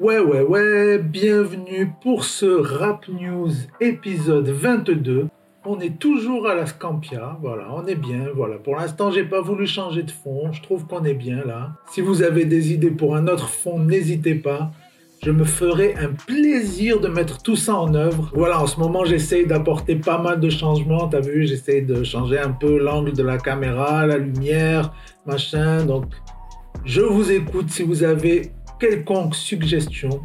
Ouais, ouais, ouais, bienvenue pour ce Rap News épisode 22. On est toujours à la Scampia, voilà, on est bien, voilà. Pour l'instant, j'ai pas voulu changer de fond, je trouve qu'on est bien là. Si vous avez des idées pour un autre fond, n'hésitez pas. Je me ferai un plaisir de mettre tout ça en œuvre. Voilà, en ce moment, j'essaye d'apporter pas mal de changements. T'as vu, j'essaye de changer un peu l'angle de la caméra, la lumière, machin. Donc, je vous écoute si vous avez quelconque suggestion.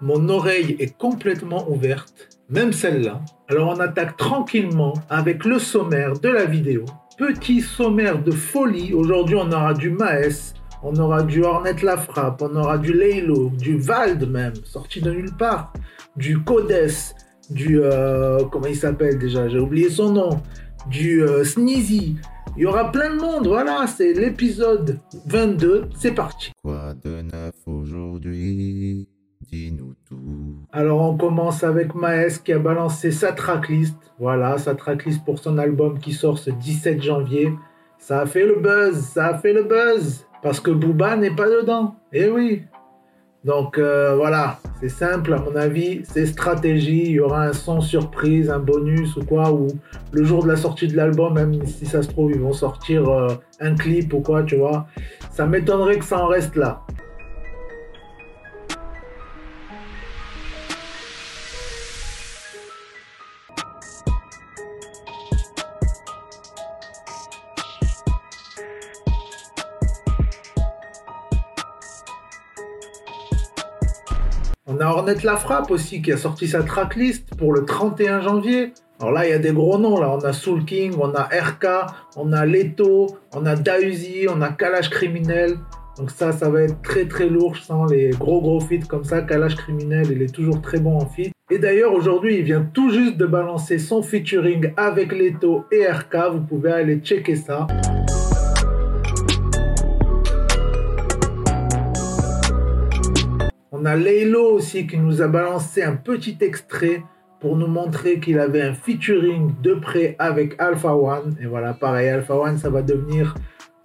Mon oreille est complètement ouverte, même celle-là. Alors on attaque tranquillement avec le sommaire de la vidéo. Petit sommaire de folie. Aujourd'hui on aura du Maes, on aura du Hornet La Frappe, on aura du Laylo, du Vald même, sorti de nulle part, du Codes, du... Euh, comment il s'appelle déjà J'ai oublié son nom. Du euh, Sneezy. Il y aura plein de monde, voilà, c'est l'épisode 22, c'est parti. Quoi de neuf Alors on commence avec Maes qui a balancé sa tracklist, voilà, sa tracklist pour son album qui sort ce 17 janvier. Ça a fait le buzz, ça a fait le buzz, parce que Booba n'est pas dedans. Eh oui, donc euh, voilà, c'est simple à mon avis, c'est stratégie, il y aura un son surprise, un bonus ou quoi, ou le jour de la sortie de l'album, même si ça se trouve, ils vont sortir euh, un clip ou quoi, tu vois. Ça m'étonnerait que ça en reste là. On a Hornet La Frappe aussi qui a sorti sa tracklist pour le 31 janvier. Alors là, il y a des gros noms. Là, on a Soul King, on a RK, on a Leto, on a Dausi, on a Kalash Criminel. Donc ça, ça va être très très lourd. Je sens les gros gros feats comme ça. Kalash Criminel, il est toujours très bon en feat. Et d'ailleurs, aujourd'hui, il vient tout juste de balancer son featuring avec Leto et RK. Vous pouvez aller checker ça. On a Laylo aussi qui nous a balancé un petit extrait pour nous montrer qu'il avait un featuring de près avec Alpha One. Et voilà, pareil, Alpha One, ça va devenir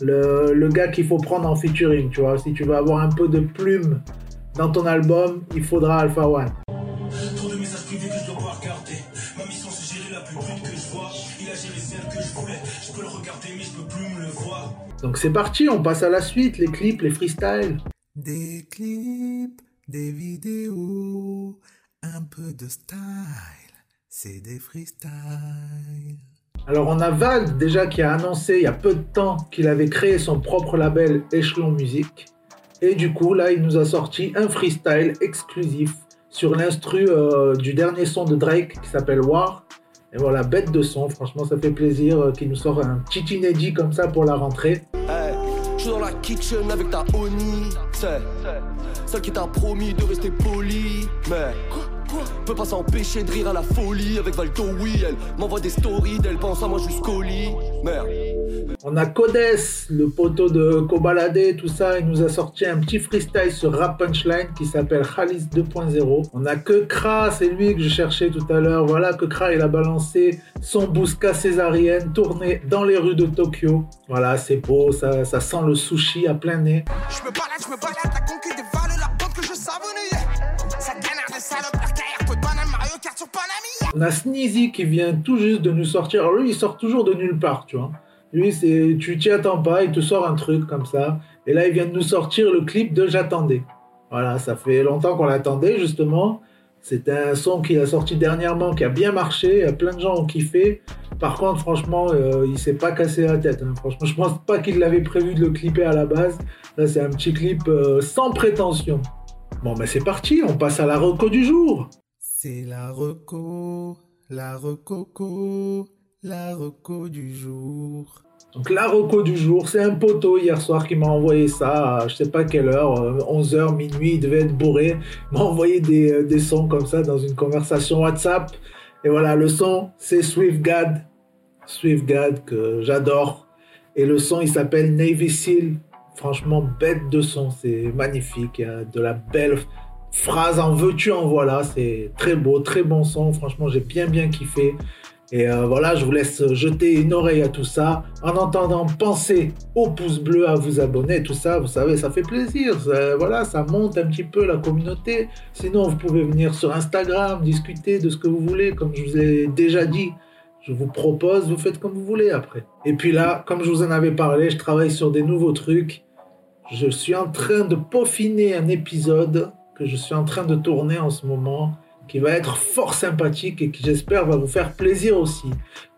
le, gars qu'il faut prendre en featuring, tu vois. Si tu veux avoir un peu de plume dans ton album, il faudra Alpha One. Donc c'est parti, on passe à la suite, les clips, les freestyles. Des clips des vidéos, un peu de style, c'est des freestyles. Alors on a Val déjà qui a annoncé il y a peu de temps qu'il avait créé son propre label Echelon Music. Et du coup là il nous a sorti un freestyle exclusif sur l'instru euh, du dernier son de Drake qui s'appelle War. Et voilà, bête de son, franchement ça fait plaisir euh, qu'il nous sorte un petit inédit comme ça pour la rentrée. je suis dans la kitchen avec ta Oni, celle qui t'a promis de rester poli. Mais peut pas s'empêcher de rire à la folie. Avec Valdo, oui, elle m'envoie des stories d'elle pense à moi jusqu'au lit. Merde. On a Codes, le poteau de Kobalade, tout ça. Il nous a sorti un petit freestyle sur Rap Punchline qui s'appelle Khalis 2.0. On a que Kra, c'est lui que je cherchais tout à l'heure. Voilà, que Kra, il a balancé son Bousca césarienne tourné dans les rues de Tokyo. Voilà, c'est beau, ça, ça sent le sushi à plein nez. Je me balade, je me balade, la conquête des valeurs, la que je savonnais. Ça de salope, la carrière, de banane, Mario Kart sur Panami. On a Sneezy qui vient tout juste de nous sortir. Alors lui, il sort toujours de nulle part, tu vois. Lui, c'est, tu t'y attends pas, il te sort un truc comme ça. Et là, il vient de nous sortir le clip de J'attendais. Voilà, ça fait longtemps qu'on l'attendait, justement. C'est un son qu'il a sorti dernièrement, qui a bien marché. Plein de gens ont kiffé. Par contre, franchement, euh, il s'est pas cassé la tête. Hein. Franchement, je pense pas qu'il l'avait prévu de le clipper à la base. Là, c'est un petit clip euh, sans prétention. Bon, ben c'est parti, on passe à la reco du jour. C'est la reco, la recoco, la reco du jour. Donc la reco du jour, c'est un poteau hier soir qui m'a envoyé ça à je sais pas quelle heure, 11h, euh, minuit, il devait être bourré. M'a envoyé des, euh, des, sons comme ça dans une conversation WhatsApp. Et voilà, le son, c'est SwiftGad. SwiftGad que j'adore. Et le son, il s'appelle Navy Seal. Franchement, bête de son, c'est magnifique. Il y a de la belle phrase en veux-tu, en voilà. C'est très beau, très bon son. Franchement, j'ai bien, bien kiffé. Et euh, voilà, je vous laisse jeter une oreille à tout ça. En entendant, pensez au pouce bleu, à vous abonner, tout ça, vous savez, ça fait plaisir. voilà, ça monte un petit peu la communauté. Sinon, vous pouvez venir sur Instagram, discuter de ce que vous voulez, comme je vous ai déjà dit. Je vous propose, vous faites comme vous voulez après. Et puis là, comme je vous en avais parlé, je travaille sur des nouveaux trucs. Je suis en train de peaufiner un épisode que je suis en train de tourner en ce moment qui va être fort sympathique et qui j'espère va vous faire plaisir aussi.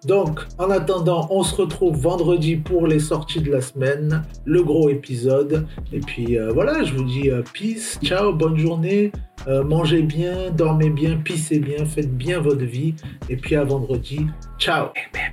Donc en attendant, on se retrouve vendredi pour les sorties de la semaine, le gros épisode. Et puis euh, voilà, je vous dis euh, peace, ciao, bonne journée, euh, mangez bien, dormez bien, pissez bien, faites bien votre vie. Et puis à vendredi, ciao. Eh,